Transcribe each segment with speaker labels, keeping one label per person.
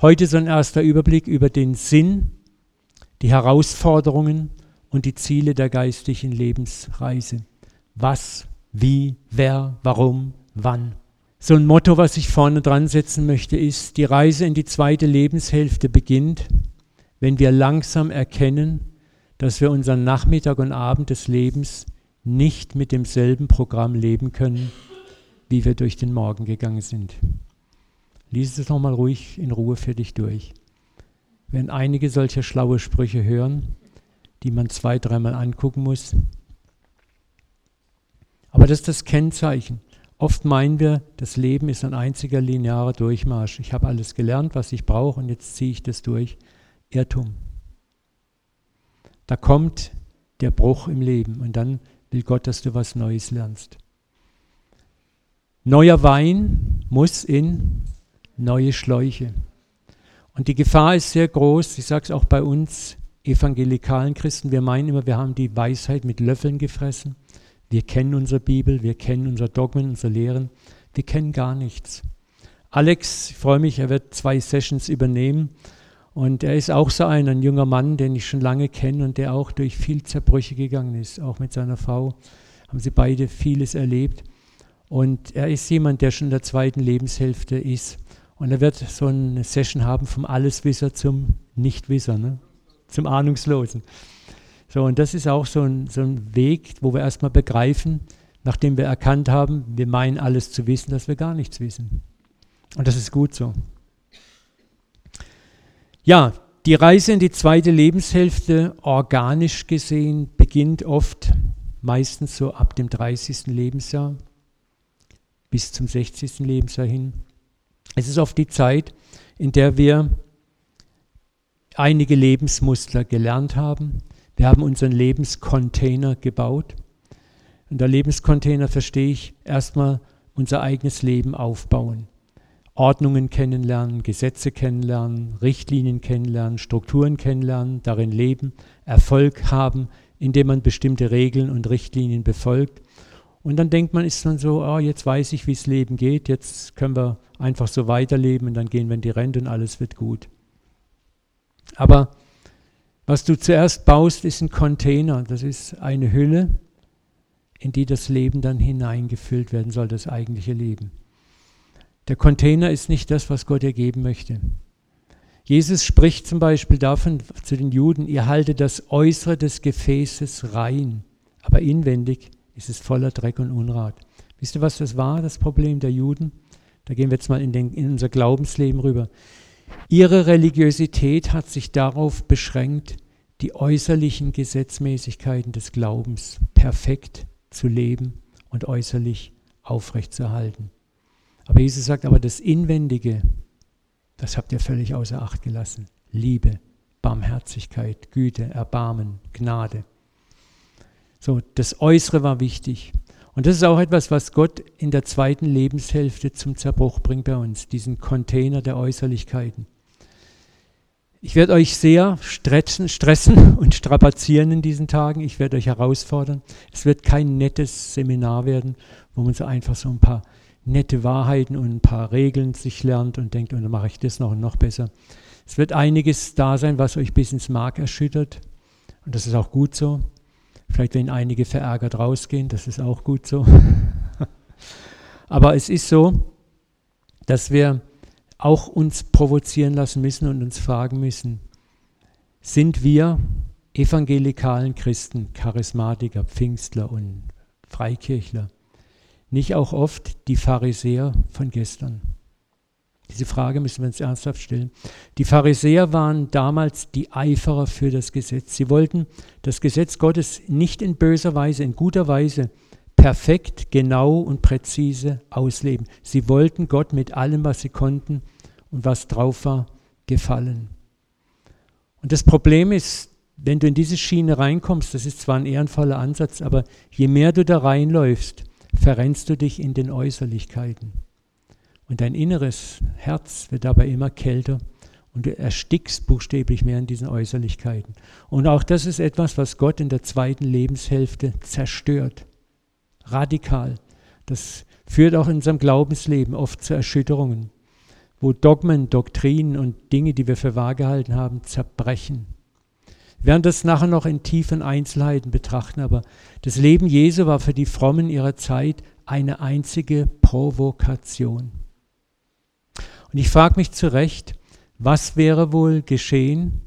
Speaker 1: Heute so ein erster Überblick über den Sinn, die Herausforderungen und die Ziele der geistlichen Lebensreise. Was, wie, wer, warum, wann. So ein Motto, was ich vorne dran setzen möchte, ist, die Reise in die zweite Lebenshälfte beginnt, wenn wir langsam erkennen, dass wir unseren Nachmittag und Abend des Lebens nicht mit demselben Programm leben können, wie wir durch den Morgen gegangen sind. Lies es nochmal ruhig in Ruhe für dich durch. Wenn einige solcher schlaue Sprüche hören, die man zwei, dreimal angucken muss. Aber das ist das Kennzeichen. Oft meinen wir, das Leben ist ein einziger linearer Durchmarsch. Ich habe alles gelernt, was ich brauche und jetzt ziehe ich das durch. Irrtum. Da kommt der Bruch im Leben und dann will Gott, dass du was Neues lernst. Neuer Wein muss in neue Schläuche. Und die Gefahr ist sehr groß, ich sage es auch bei uns evangelikalen Christen, wir meinen immer, wir haben die Weisheit mit Löffeln gefressen. Wir kennen unsere Bibel, wir kennen unsere Dogmen, unsere Lehren, wir kennen gar nichts. Alex, ich freue mich, er wird zwei Sessions übernehmen und er ist auch so ein, ein junger Mann, den ich schon lange kenne und der auch durch viel Zerbrüche gegangen ist. Auch mit seiner Frau haben sie beide vieles erlebt. Und er ist jemand, der schon in der zweiten Lebenshälfte ist. Und er wird so eine Session haben vom Alleswisser zum Nichtwisser, ne? zum Ahnungslosen. So, und das ist auch so ein, so ein Weg, wo wir erstmal begreifen, nachdem wir erkannt haben, wir meinen alles zu wissen, dass wir gar nichts wissen. Und das ist gut so. Ja, die Reise in die zweite Lebenshälfte, organisch gesehen, beginnt oft meistens so ab dem 30. Lebensjahr bis zum 60. Lebensjahr hin. Es ist oft die Zeit, in der wir einige Lebensmuster gelernt haben. Wir haben unseren Lebenscontainer gebaut. Und der Lebenscontainer verstehe ich erstmal unser eigenes Leben aufbauen. Ordnungen kennenlernen, Gesetze kennenlernen, Richtlinien kennenlernen, Strukturen kennenlernen, darin leben, Erfolg haben, indem man bestimmte Regeln und Richtlinien befolgt. Und dann denkt man, ist man so, oh, jetzt weiß ich, wie es Leben geht, jetzt können wir einfach so weiterleben und dann gehen wir in die Rente und alles wird gut. Aber was du zuerst baust, ist ein Container, das ist eine Hülle, in die das Leben dann hineingefüllt werden soll, das eigentliche Leben. Der Container ist nicht das, was Gott dir geben möchte. Jesus spricht zum Beispiel davon zu den Juden, ihr haltet das Äußere des Gefäßes rein, aber inwendig ist es voller Dreck und Unrat. Wisst ihr, was das war, das Problem der Juden? Da gehen wir jetzt mal in, den, in unser Glaubensleben rüber. Ihre Religiosität hat sich darauf beschränkt, die äußerlichen Gesetzmäßigkeiten des Glaubens perfekt zu leben und äußerlich aufrechtzuerhalten. Aber Jesus sagt aber, das Inwendige, das habt ihr völlig außer Acht gelassen. Liebe, Barmherzigkeit, Güte, Erbarmen, Gnade. So, das Äußere war wichtig. Und das ist auch etwas, was Gott in der zweiten Lebenshälfte zum Zerbruch bringt bei uns, diesen Container der Äußerlichkeiten. Ich werde euch sehr stressen, stressen und strapazieren in diesen Tagen. Ich werde euch herausfordern. Es wird kein nettes Seminar werden, wo man so einfach so ein paar nette Wahrheiten und ein paar Regeln sich lernt und denkt, und dann mache ich das noch und noch besser. Es wird einiges da sein, was euch bis ins Mark erschüttert. Und das ist auch gut so. Vielleicht wenn einige verärgert rausgehen, das ist auch gut so. Aber es ist so, dass wir auch uns provozieren lassen müssen und uns fragen müssen, sind wir evangelikalen Christen, Charismatiker, Pfingstler und Freikirchler, nicht auch oft die Pharisäer von gestern? Diese Frage müssen wir uns ernsthaft stellen. Die Pharisäer waren damals die Eiferer für das Gesetz. Sie wollten das Gesetz Gottes nicht in böser Weise, in guter Weise perfekt, genau und präzise ausleben. Sie wollten Gott mit allem, was sie konnten und was drauf war, gefallen. Und das Problem ist, wenn du in diese Schiene reinkommst, das ist zwar ein ehrenvoller Ansatz, aber je mehr du da reinläufst, verrennst du dich in den Äußerlichkeiten. Und dein inneres Herz wird dabei immer kälter und du erstickst buchstäblich mehr in diesen Äußerlichkeiten. Und auch das ist etwas, was Gott in der zweiten Lebenshälfte zerstört. Radikal. Das führt auch in unserem Glaubensleben oft zu Erschütterungen, wo Dogmen, Doktrinen und Dinge, die wir für wahr gehalten haben, zerbrechen. Wir werden das nachher noch in tiefen Einzelheiten betrachten, aber das Leben Jesu war für die Frommen ihrer Zeit eine einzige Provokation. Und ich frage mich zu Recht, was wäre wohl geschehen,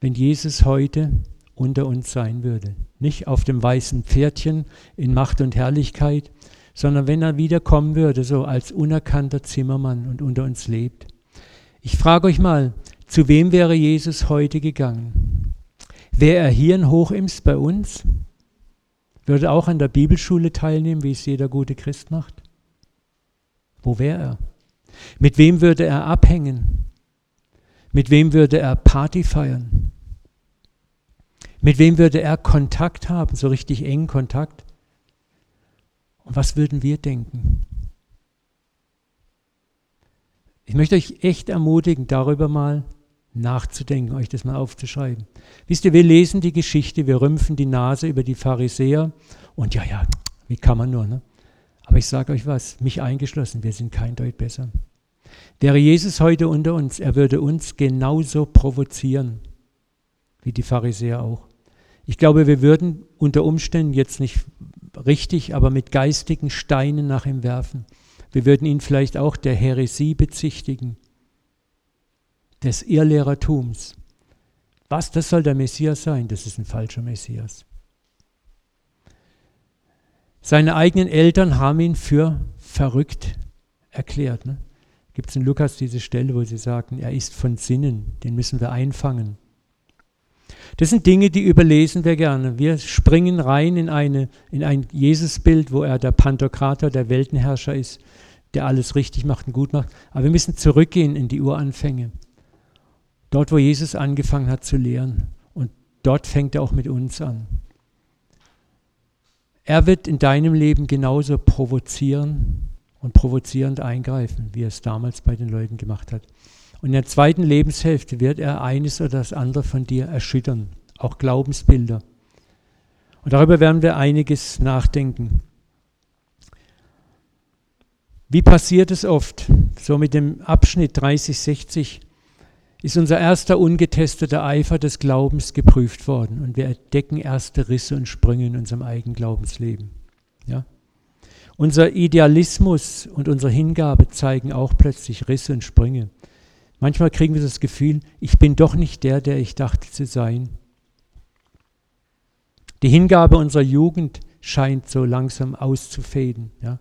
Speaker 1: wenn Jesus heute unter uns sein würde? Nicht auf dem weißen Pferdchen in Macht und Herrlichkeit, sondern wenn er wiederkommen würde, so als unerkannter Zimmermann und unter uns lebt. Ich frage euch mal, zu wem wäre Jesus heute gegangen? Wäre er hier in Hochims bei uns? Würde auch an der Bibelschule teilnehmen, wie es jeder gute Christ macht? Wo wäre er? Mit wem würde er abhängen? Mit wem würde er Party feiern? Mit wem würde er Kontakt haben, so richtig engen Kontakt? Und was würden wir denken? Ich möchte euch echt ermutigen, darüber mal nachzudenken, euch das mal aufzuschreiben. Wisst ihr, wir lesen die Geschichte, wir rümpfen die Nase über die Pharisäer und ja, ja, wie kann man nur, ne? Aber ich sage euch was, mich eingeschlossen, wir sind kein Deut besser. Wäre Jesus heute unter uns, er würde uns genauso provozieren, wie die Pharisäer auch. Ich glaube, wir würden unter Umständen jetzt nicht richtig, aber mit geistigen Steinen nach ihm werfen. Wir würden ihn vielleicht auch der Häresie bezichtigen, des Irrlehrertums. Was, das soll der Messias sein? Das ist ein falscher Messias. Seine eigenen Eltern haben ihn für verrückt erklärt. Ne? Gibt es in Lukas diese Stelle, wo sie sagen, er ist von Sinnen, den müssen wir einfangen. Das sind Dinge, die überlesen wir gerne. Wir springen rein in, eine, in ein Jesusbild, wo er der Pantokrator, der Weltenherrscher ist, der alles richtig macht und gut macht. Aber wir müssen zurückgehen in die Uranfänge. Dort, wo Jesus angefangen hat zu lehren. Und dort fängt er auch mit uns an. Er wird in deinem Leben genauso provozieren und provozierend eingreifen, wie er es damals bei den Leuten gemacht hat. Und in der zweiten Lebenshälfte wird er eines oder das andere von dir erschüttern, auch Glaubensbilder. Und darüber werden wir einiges nachdenken. Wie passiert es oft? So mit dem Abschnitt 3060 ist unser erster ungetesteter Eifer des Glaubens geprüft worden und wir entdecken erste Risse und Sprünge in unserem eigenen Glaubensleben. Ja? Unser Idealismus und unsere Hingabe zeigen auch plötzlich Risse und Sprünge. Manchmal kriegen wir das Gefühl, ich bin doch nicht der, der ich dachte zu sein. Die Hingabe unserer Jugend scheint so langsam auszufäden. Ja.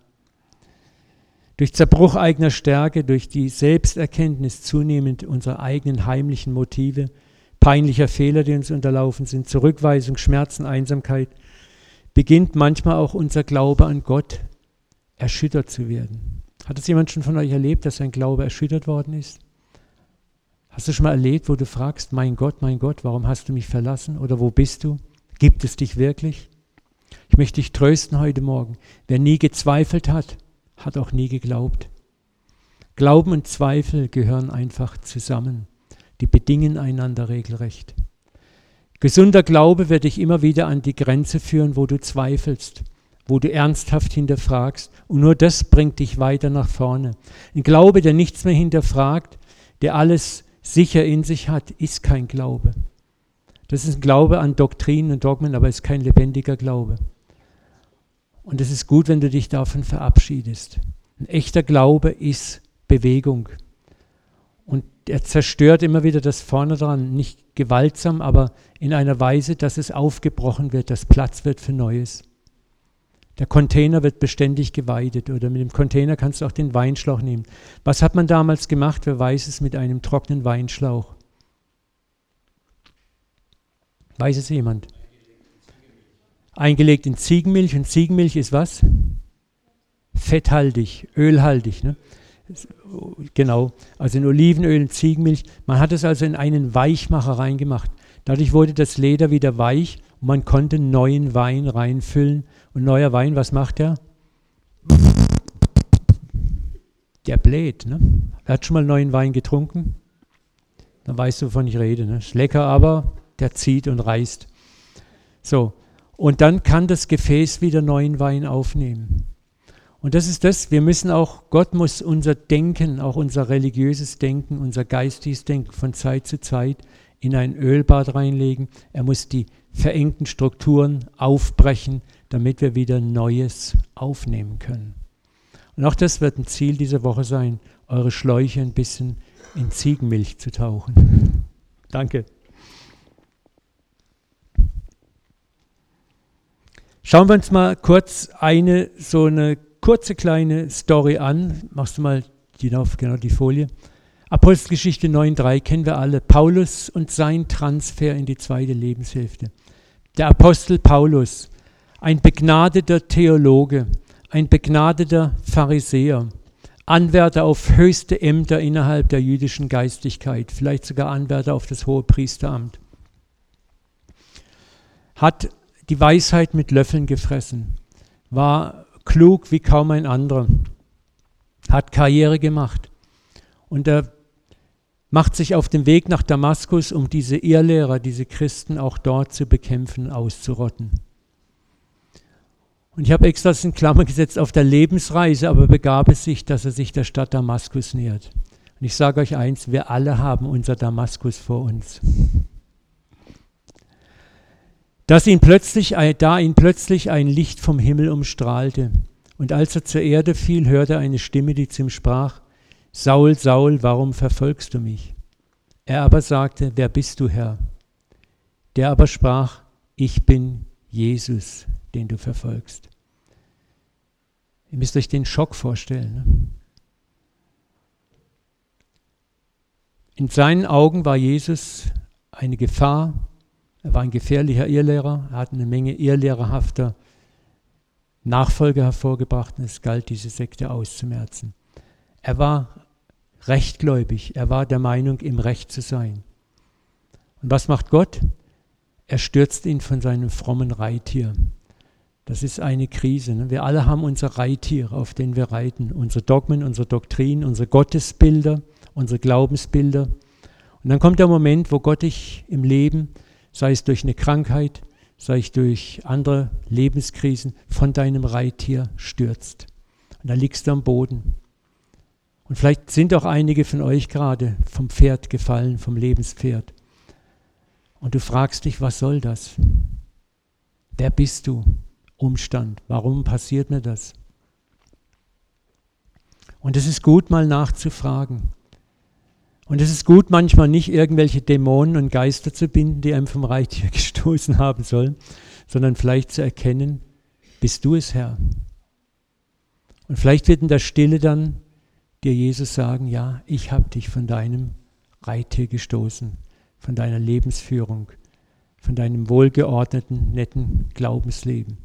Speaker 1: Durch Zerbruch eigener Stärke, durch die Selbsterkenntnis zunehmend unserer eigenen heimlichen Motive, peinlicher Fehler, die uns unterlaufen sind, Zurückweisung, Schmerzen, Einsamkeit, beginnt manchmal auch unser Glaube an Gott erschüttert zu werden. Hat es jemand schon von euch erlebt, dass sein Glaube erschüttert worden ist? Hast du schon mal erlebt, wo du fragst, mein Gott, mein Gott, warum hast du mich verlassen? Oder wo bist du? Gibt es dich wirklich? Ich möchte dich trösten heute Morgen. Wer nie gezweifelt hat, hat auch nie geglaubt. Glauben und Zweifel gehören einfach zusammen. Die bedingen einander regelrecht. Gesunder Glaube wird dich immer wieder an die Grenze führen, wo du zweifelst, wo du ernsthaft hinterfragst. Und nur das bringt dich weiter nach vorne. Ein Glaube, der nichts mehr hinterfragt, der alles sicher in sich hat, ist kein Glaube. Das ist ein Glaube an Doktrinen und Dogmen, aber es ist kein lebendiger Glaube. Und es ist gut, wenn du dich davon verabschiedest. Ein echter Glaube ist Bewegung. Und er zerstört immer wieder das Vorne dran, nicht gewaltsam, aber in einer Weise, dass es aufgebrochen wird, dass Platz wird für Neues. Der Container wird beständig geweidet oder mit dem Container kannst du auch den Weinschlauch nehmen. Was hat man damals gemacht? Wer weiß es mit einem trockenen Weinschlauch? Weiß es jemand? Eingelegt in Ziegenmilch und Ziegenmilch ist was? Fetthaltig, ölhaltig. Ne? Genau, also in Olivenöl und Ziegenmilch. Man hat es also in einen Weichmacher reingemacht. Dadurch wurde das Leder wieder weich und man konnte neuen Wein reinfüllen. Und neuer Wein, was macht der? Der bläht. Ne? Wer hat schon mal neuen Wein getrunken? Dann weißt du, wovon ich rede. Ne? Ist lecker, aber der zieht und reißt. So, und dann kann das Gefäß wieder neuen Wein aufnehmen. Und das ist das, wir müssen auch, Gott muss unser Denken, auch unser religiöses Denken, unser geistiges Denken von Zeit zu Zeit in ein Ölbad reinlegen. Er muss die verengten Strukturen aufbrechen, damit wir wieder Neues aufnehmen können. Und auch das wird ein Ziel dieser Woche sein, eure Schläuche ein bisschen in Ziegenmilch zu tauchen. Danke. Schauen wir uns mal kurz eine so eine kurze kleine Story an. Machst du mal die, genau die Folie. Apostelgeschichte 9.3 kennen wir alle. Paulus und sein Transfer in die zweite Lebenshälfte. Der Apostel Paulus, ein begnadeter Theologe, ein begnadeter Pharisäer, Anwärter auf höchste Ämter innerhalb der jüdischen Geistigkeit, vielleicht sogar Anwärter auf das hohe Priesteramt, hat die Weisheit mit Löffeln gefressen, war klug wie kaum ein anderer, hat Karriere gemacht und er macht sich auf den Weg nach Damaskus, um diese Irrlehrer, diese Christen auch dort zu bekämpfen, auszurotten. Und ich habe extra das in Klammer gesetzt auf der Lebensreise, aber begab es sich, dass er sich der Stadt Damaskus nähert. Und ich sage euch eins, wir alle haben unser Damaskus vor uns. Dass ihn plötzlich, da ihn plötzlich ein Licht vom Himmel umstrahlte. Und als er zur Erde fiel, hörte er eine Stimme, die zu ihm sprach, Saul, Saul, warum verfolgst du mich? Er aber sagte, wer bist du, Herr? Der aber sprach, ich bin Jesus, den du verfolgst. Ihr müsst euch den Schock vorstellen. Ne? In seinen Augen war Jesus eine Gefahr. Er war ein gefährlicher Irrlehrer. Er hat eine Menge irrlehrerhafter Nachfolger hervorgebracht und es galt, diese Sekte auszumerzen. Er war rechtgläubig. Er war der Meinung, im Recht zu sein. Und was macht Gott? Er stürzt ihn von seinem frommen Reittier. Das ist eine Krise. Ne? Wir alle haben unser Reittier, auf den wir reiten. Unsere Dogmen, unsere Doktrinen, unsere Gottesbilder, unsere Glaubensbilder. Und dann kommt der Moment, wo Gott dich im Leben, sei es durch eine Krankheit, sei es durch andere Lebenskrisen, von deinem Reittier stürzt. Und da liegst du am Boden. Und vielleicht sind auch einige von euch gerade vom Pferd gefallen, vom Lebenspferd. Und du fragst dich, was soll das? Wer bist du? Umstand. Warum passiert mir das? Und es ist gut, mal nachzufragen. Und es ist gut, manchmal nicht irgendwelche Dämonen und Geister zu binden, die einem vom Reittier gestoßen haben sollen, sondern vielleicht zu erkennen, bist du es, Herr? Und vielleicht wird in der Stille dann dir Jesus sagen, ja, ich habe dich von deinem Reittier gestoßen, von deiner Lebensführung, von deinem wohlgeordneten, netten Glaubensleben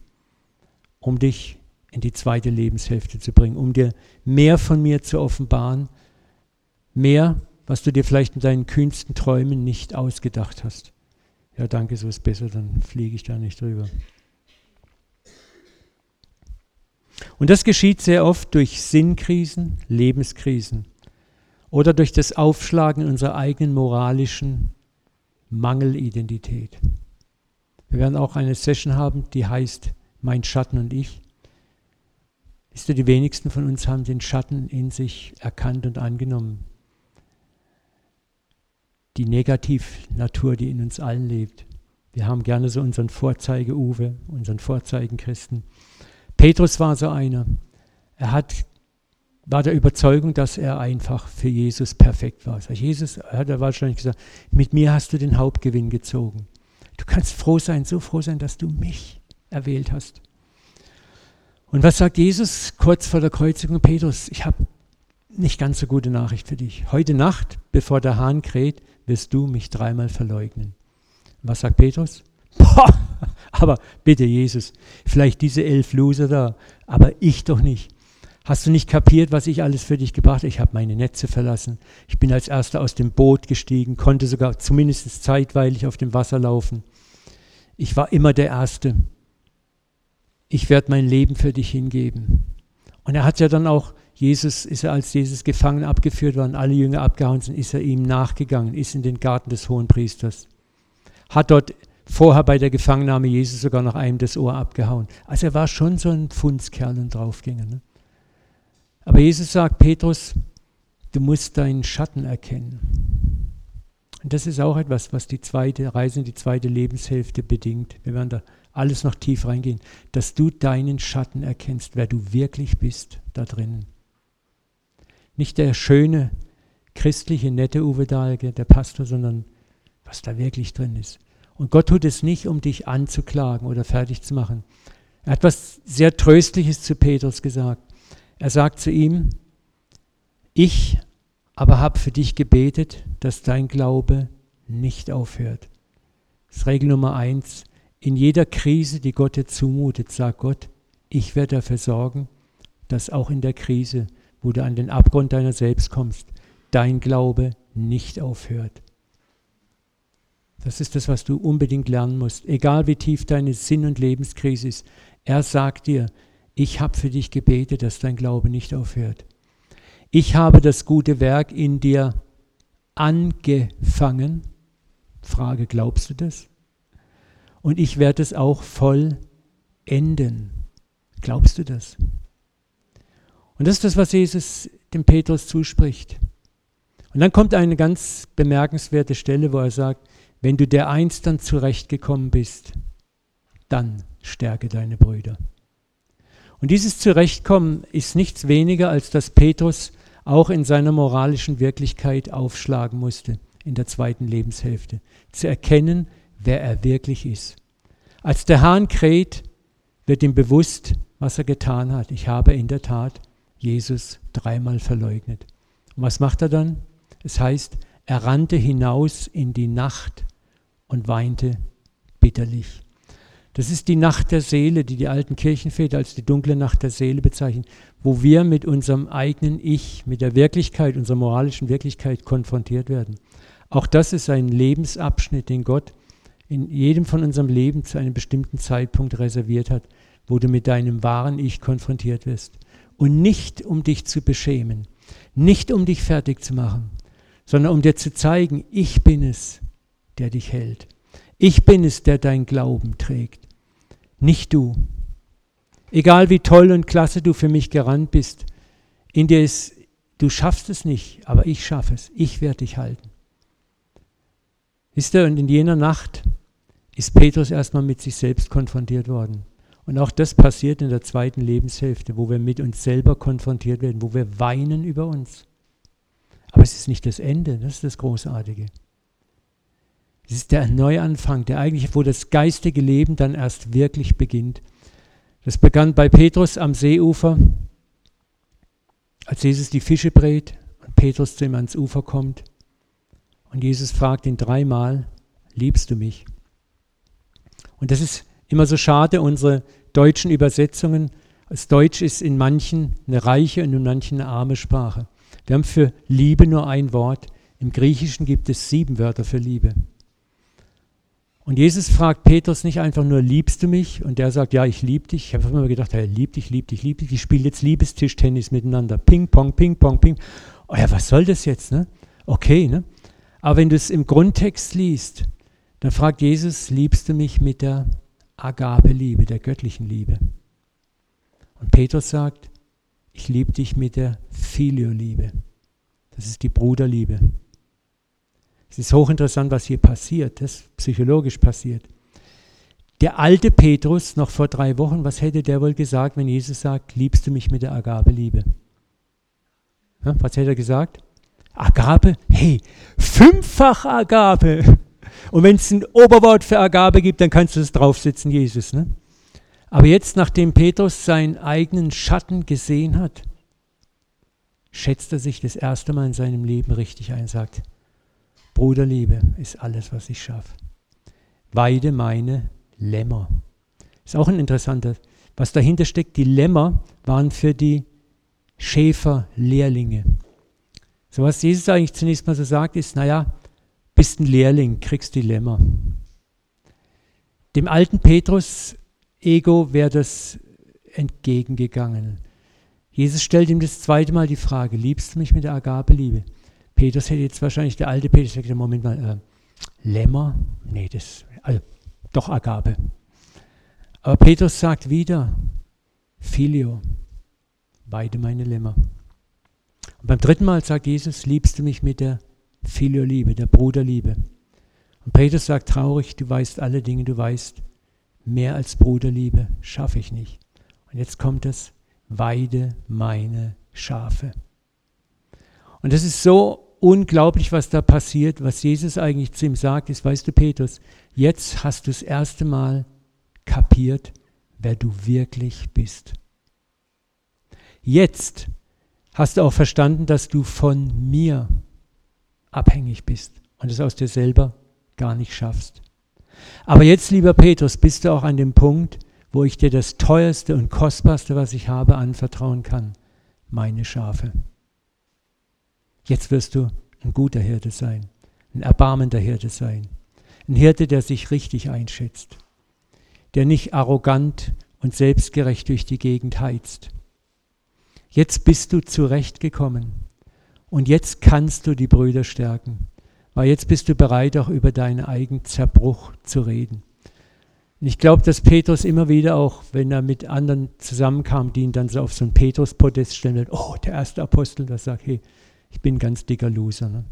Speaker 1: um dich in die zweite Lebenshälfte zu bringen, um dir mehr von mir zu offenbaren, mehr, was du dir vielleicht in deinen kühnsten Träumen nicht ausgedacht hast. Ja, danke, so ist besser, dann fliege ich da nicht drüber. Und das geschieht sehr oft durch Sinnkrisen, Lebenskrisen oder durch das Aufschlagen unserer eigenen moralischen Mangelidentität. Wir werden auch eine Session haben, die heißt mein Schatten und ich. Wisst ihr, die wenigsten von uns haben den Schatten in sich erkannt und angenommen. Die Negativnatur, die in uns allen lebt. Wir haben gerne so unseren Vorzeige-Uwe, unseren Vorzeigenchristen. Petrus war so einer. Er hat, war der Überzeugung, dass er einfach für Jesus perfekt war. Jesus hat er wahrscheinlich gesagt, mit mir hast du den Hauptgewinn gezogen. Du kannst froh sein, so froh sein, dass du mich erwählt hast. Und was sagt Jesus kurz vor der Kreuzigung? Petrus, ich habe nicht ganz so gute Nachricht für dich. Heute Nacht, bevor der Hahn kräht, wirst du mich dreimal verleugnen. Was sagt Petrus? Boah, aber bitte Jesus, vielleicht diese elf Loser da, aber ich doch nicht. Hast du nicht kapiert, was ich alles für dich gebracht habe? Ich habe meine Netze verlassen. Ich bin als erster aus dem Boot gestiegen, konnte sogar zumindest zeitweilig auf dem Wasser laufen. Ich war immer der Erste ich werde mein Leben für dich hingeben. Und er hat ja dann auch, Jesus, ist er als Jesus gefangen abgeführt worden, alle Jünger abgehauen sind, ist er ihm nachgegangen, ist in den Garten des Hohenpriesters. Hat dort vorher bei der Gefangennahme Jesus sogar noch einem das Ohr abgehauen. Also er war schon so ein Pfundskerl und Draufgänger. Ne? Aber Jesus sagt, Petrus, du musst deinen Schatten erkennen. Und das ist auch etwas, was die zweite Reise die zweite Lebenshälfte bedingt. Wir werden da alles noch tief reingehen, dass du deinen Schatten erkennst, wer du wirklich bist da drinnen. Nicht der schöne, christliche, nette Uwe Dahlke, der Pastor, sondern was da wirklich drin ist. Und Gott tut es nicht, um dich anzuklagen oder fertig zu machen. Er hat was sehr Tröstliches zu Petrus gesagt. Er sagt zu ihm, ich aber habe für dich gebetet, dass dein Glaube nicht aufhört. Das ist Regel Nummer eins. In jeder Krise, die Gott dir zumutet, sagt Gott, ich werde dafür sorgen, dass auch in der Krise, wo du an den Abgrund deiner selbst kommst, dein Glaube nicht aufhört. Das ist das, was du unbedingt lernen musst. Egal wie tief deine Sinn- und Lebenskrise ist, er sagt dir, ich habe für dich gebetet, dass dein Glaube nicht aufhört. Ich habe das gute Werk in dir angefangen. Frage, glaubst du das? Und ich werde es auch vollenden. Glaubst du das? Und das ist das, was Jesus dem Petrus zuspricht. Und dann kommt eine ganz bemerkenswerte Stelle, wo er sagt, wenn du der einst dann zurechtgekommen bist, dann stärke deine Brüder. Und dieses Zurechtkommen ist nichts weniger, als dass Petrus auch in seiner moralischen Wirklichkeit aufschlagen musste in der zweiten Lebenshälfte, zu erkennen, wer er wirklich ist. Als der Hahn kräht, wird ihm bewusst, was er getan hat. Ich habe in der Tat Jesus dreimal verleugnet. Und was macht er dann? Es heißt, er rannte hinaus in die Nacht und weinte bitterlich. Das ist die Nacht der Seele, die die alten Kirchenväter als die dunkle Nacht der Seele bezeichnen, wo wir mit unserem eigenen Ich, mit der Wirklichkeit, unserer moralischen Wirklichkeit konfrontiert werden. Auch das ist ein Lebensabschnitt, den Gott in jedem von unserem Leben zu einem bestimmten Zeitpunkt reserviert hat, wo du mit deinem wahren Ich konfrontiert wirst. Und nicht um dich zu beschämen, nicht um dich fertig zu machen, sondern um dir zu zeigen, ich bin es, der dich hält. Ich bin es, der dein Glauben trägt, nicht du. Egal wie toll und klasse du für mich gerannt bist, in dir ist, du schaffst es nicht, aber ich schaffe es. Ich werde dich halten. Wisst ihr, und in jener Nacht ist Petrus erstmal mit sich selbst konfrontiert worden. Und auch das passiert in der zweiten Lebenshälfte, wo wir mit uns selber konfrontiert werden, wo wir weinen über uns. Aber es ist nicht das Ende, das ist das Großartige. Es ist der Neuanfang, der eigentlich, wo das geistige Leben dann erst wirklich beginnt. Das begann bei Petrus am Seeufer, als Jesus die Fische brät und Petrus zu ihm ans Ufer kommt. Und Jesus fragt ihn dreimal, liebst du mich? Und das ist immer so schade, unsere deutschen Übersetzungen. Das Deutsch ist in manchen eine reiche und in manchen eine arme Sprache. Wir haben für Liebe nur ein Wort. Im Griechischen gibt es sieben Wörter für Liebe. Und Jesus fragt Petrus nicht einfach nur, liebst du mich? Und der sagt, ja, ich liebe dich. Ich habe immer gedacht, er liebt dich, liebt dich, liebt dich. Die spielen jetzt Liebestischtennis miteinander. Ping, pong, ping, pong, ping. Oh ja, was soll das jetzt? Ne? Okay, ne? Aber wenn du es im Grundtext liest, dann fragt Jesus, liebst du mich mit der Agape-Liebe, der göttlichen Liebe? Und Petrus sagt, ich liebe dich mit der Filio-Liebe. Das ist die Bruderliebe. Es ist hochinteressant, was hier passiert, das psychologisch passiert. Der alte Petrus, noch vor drei Wochen, was hätte der wohl gesagt, wenn Jesus sagt, liebst du mich mit der Agabe-Liebe? Ja, was hätte er gesagt? Agabe? Hey, fünffach Agabe. Und wenn es ein Oberwort für Agabe gibt, dann kannst du es draufsetzen, Jesus. Ne? Aber jetzt, nachdem Petrus seinen eigenen Schatten gesehen hat, schätzt er sich das erste Mal in seinem Leben richtig ein, sagt, Bruderliebe ist alles, was ich schaffe. Weide meine Lämmer. Ist auch ein interessanter, was dahinter steckt. Die Lämmer waren für die Schäferlehrlinge. So was Jesus eigentlich zunächst mal so sagt, ist, naja, bist ein Lehrling, kriegst die Lämmer. Dem alten Petrus Ego wäre das entgegengegangen. Jesus stellt ihm das zweite Mal die Frage, liebst du mich mit der Agape-Liebe? Petrus hätte jetzt wahrscheinlich, der alte Petrus gesagt, Moment mal, äh, Lämmer? Nee, das, also, doch Agape. Aber Petrus sagt wieder, Filio, beide meine Lämmer. Und beim dritten Mal sagt Jesus, liebst du mich mit der Filioliebe, der Bruderliebe. Und Petrus sagt traurig, du weißt alle Dinge, du weißt, mehr als Bruderliebe schaffe ich nicht. Und jetzt kommt es, weide meine Schafe. Und das ist so unglaublich, was da passiert, was Jesus eigentlich zu ihm sagt, ist, weißt du, Petrus, jetzt hast du das erste Mal kapiert, wer du wirklich bist. Jetzt hast du auch verstanden, dass du von mir abhängig bist und es aus dir selber gar nicht schaffst. Aber jetzt, lieber Petrus, bist du auch an dem Punkt, wo ich dir das teuerste und kostbarste, was ich habe, anvertrauen kann, meine Schafe. Jetzt wirst du ein guter Hirte sein, ein erbarmender Hirte sein, ein Hirte, der sich richtig einschätzt, der nicht arrogant und selbstgerecht durch die Gegend heizt. Jetzt bist du zurechtgekommen und jetzt kannst du die Brüder stärken, weil jetzt bist du bereit, auch über deinen eigenen Zerbruch zu reden. Ich glaube, dass Petrus immer wieder auch, wenn er mit anderen zusammenkam, die ihn dann so auf so ein Petrus-Podest stellen, oh, der erste Apostel, der sagt, hey, ich bin ein ganz dicker Loser. Ne?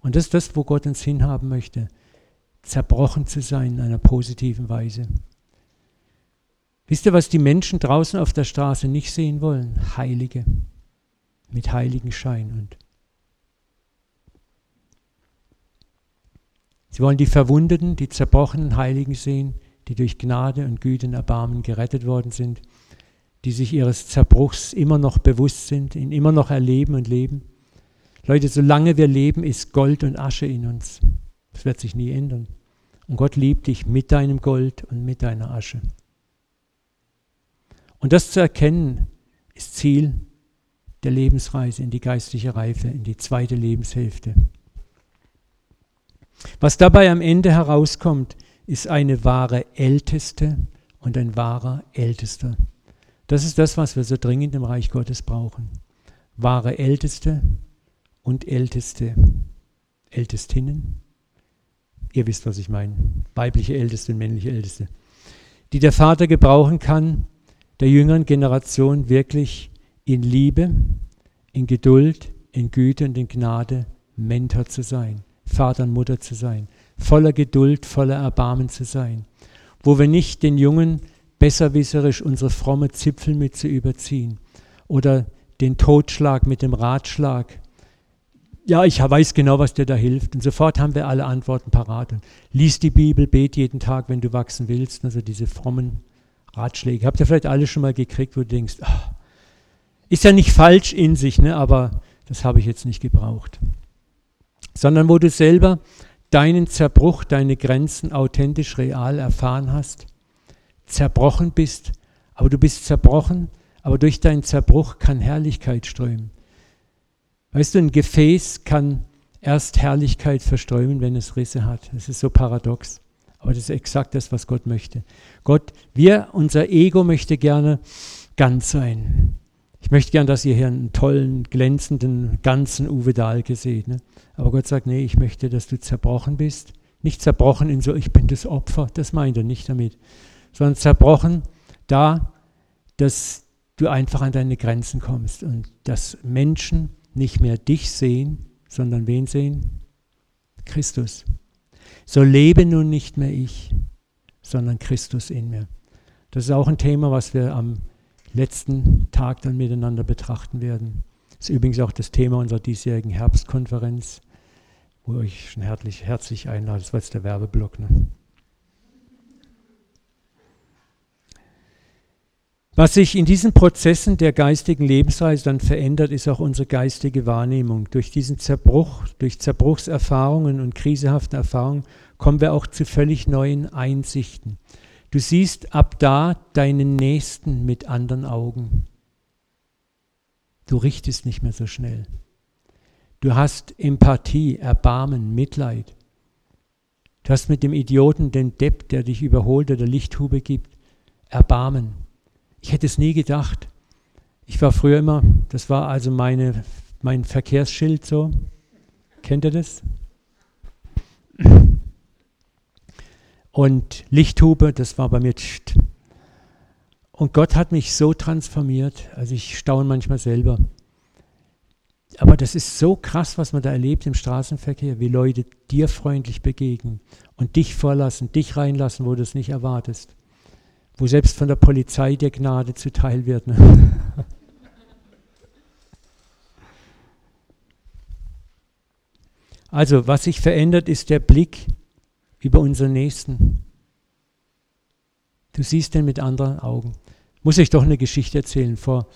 Speaker 1: Und das ist das, wo Gott uns hinhaben möchte, zerbrochen zu sein in einer positiven Weise. Wisst ihr, was die Menschen draußen auf der Straße nicht sehen wollen? Heilige, mit heiligen Schein. Und sie wollen die Verwundeten, die zerbrochenen Heiligen sehen, die durch Gnade und Güte und Erbarmen gerettet worden sind, die sich ihres Zerbruchs immer noch bewusst sind, ihn immer noch erleben und leben. Leute, solange wir leben, ist Gold und Asche in uns. Das wird sich nie ändern. Und Gott liebt dich mit deinem Gold und mit deiner Asche. Und das zu erkennen, ist Ziel der Lebensreise in die geistliche Reife, in die zweite Lebenshälfte. Was dabei am Ende herauskommt, ist eine wahre Älteste und ein wahrer Ältester. Das ist das, was wir so dringend im Reich Gottes brauchen. Wahre Älteste und Älteste. Ältestinnen. Ihr wisst, was ich meine. Weibliche Älteste und männliche Älteste. Die der Vater gebrauchen kann, der jüngeren Generation wirklich in Liebe, in Geduld, in Güte und in Gnade Mentor zu sein, Vater und Mutter zu sein, voller Geduld, voller Erbarmen zu sein, wo wir nicht den Jungen besserwisserisch unsere fromme Zipfel mit zu überziehen oder den Totschlag mit dem Ratschlag. Ja, ich weiß genau, was dir da hilft. Und sofort haben wir alle Antworten parat. Und lies die Bibel, bet jeden Tag, wenn du wachsen willst. Also diese frommen Ratschläge. Habt ihr vielleicht alle schon mal gekriegt, wo du denkst, ach, ist ja nicht falsch in sich, ne, aber das habe ich jetzt nicht gebraucht. Sondern wo du selber deinen Zerbruch, deine Grenzen authentisch real erfahren hast, zerbrochen bist, aber du bist zerbrochen, aber durch deinen Zerbruch kann Herrlichkeit strömen. Weißt du, ein Gefäß kann erst Herrlichkeit verströmen, wenn es Risse hat. Das ist so paradox. Aber das ist exakt das, was Gott möchte. Gott, wir, unser Ego möchte gerne ganz sein. Ich möchte gern, dass ihr hier einen tollen, glänzenden, ganzen Uwe Dahlke seht. Ne? Aber Gott sagt, nee, ich möchte, dass du zerbrochen bist. Nicht zerbrochen in so, ich bin das Opfer, das meint er nicht damit. Sondern zerbrochen da, dass du einfach an deine Grenzen kommst und dass Menschen nicht mehr dich sehen, sondern wen sehen? Christus. So lebe nun nicht mehr ich, sondern Christus in mir. Das ist auch ein Thema, was wir am letzten Tag dann miteinander betrachten werden. Das ist übrigens auch das Thema unserer diesjährigen Herbstkonferenz, wo ich schon herzlich, herzlich einlade. Das war jetzt der Werbeblock. Ne? Was sich in diesen Prozessen der geistigen Lebensreise dann verändert, ist auch unsere geistige Wahrnehmung. Durch diesen Zerbruch, durch Zerbruchserfahrungen und krisehafte Erfahrungen kommen wir auch zu völlig neuen Einsichten. Du siehst ab da deinen Nächsten mit anderen Augen. Du richtest nicht mehr so schnell. Du hast Empathie, Erbarmen, Mitleid. Du hast mit dem Idioten, den Depp, der dich überholt oder Lichthube gibt, Erbarmen. Ich hätte es nie gedacht. Ich war früher immer, das war also meine, mein Verkehrsschild so. Kennt ihr das? Und Lichthube, das war bei mir. Und Gott hat mich so transformiert, also ich staune manchmal selber. aber das ist so krass, was man da erlebt im Straßenverkehr, wie Leute dir freundlich begegnen und dich vorlassen, dich reinlassen, wo du es nicht erwartest. Wo selbst von der Polizei dir Gnade zuteil wird. Ne? Also, was sich verändert, ist der Blick über unseren Nächsten. Du siehst den mit anderen Augen. Muss ich doch eine Geschichte erzählen. Vor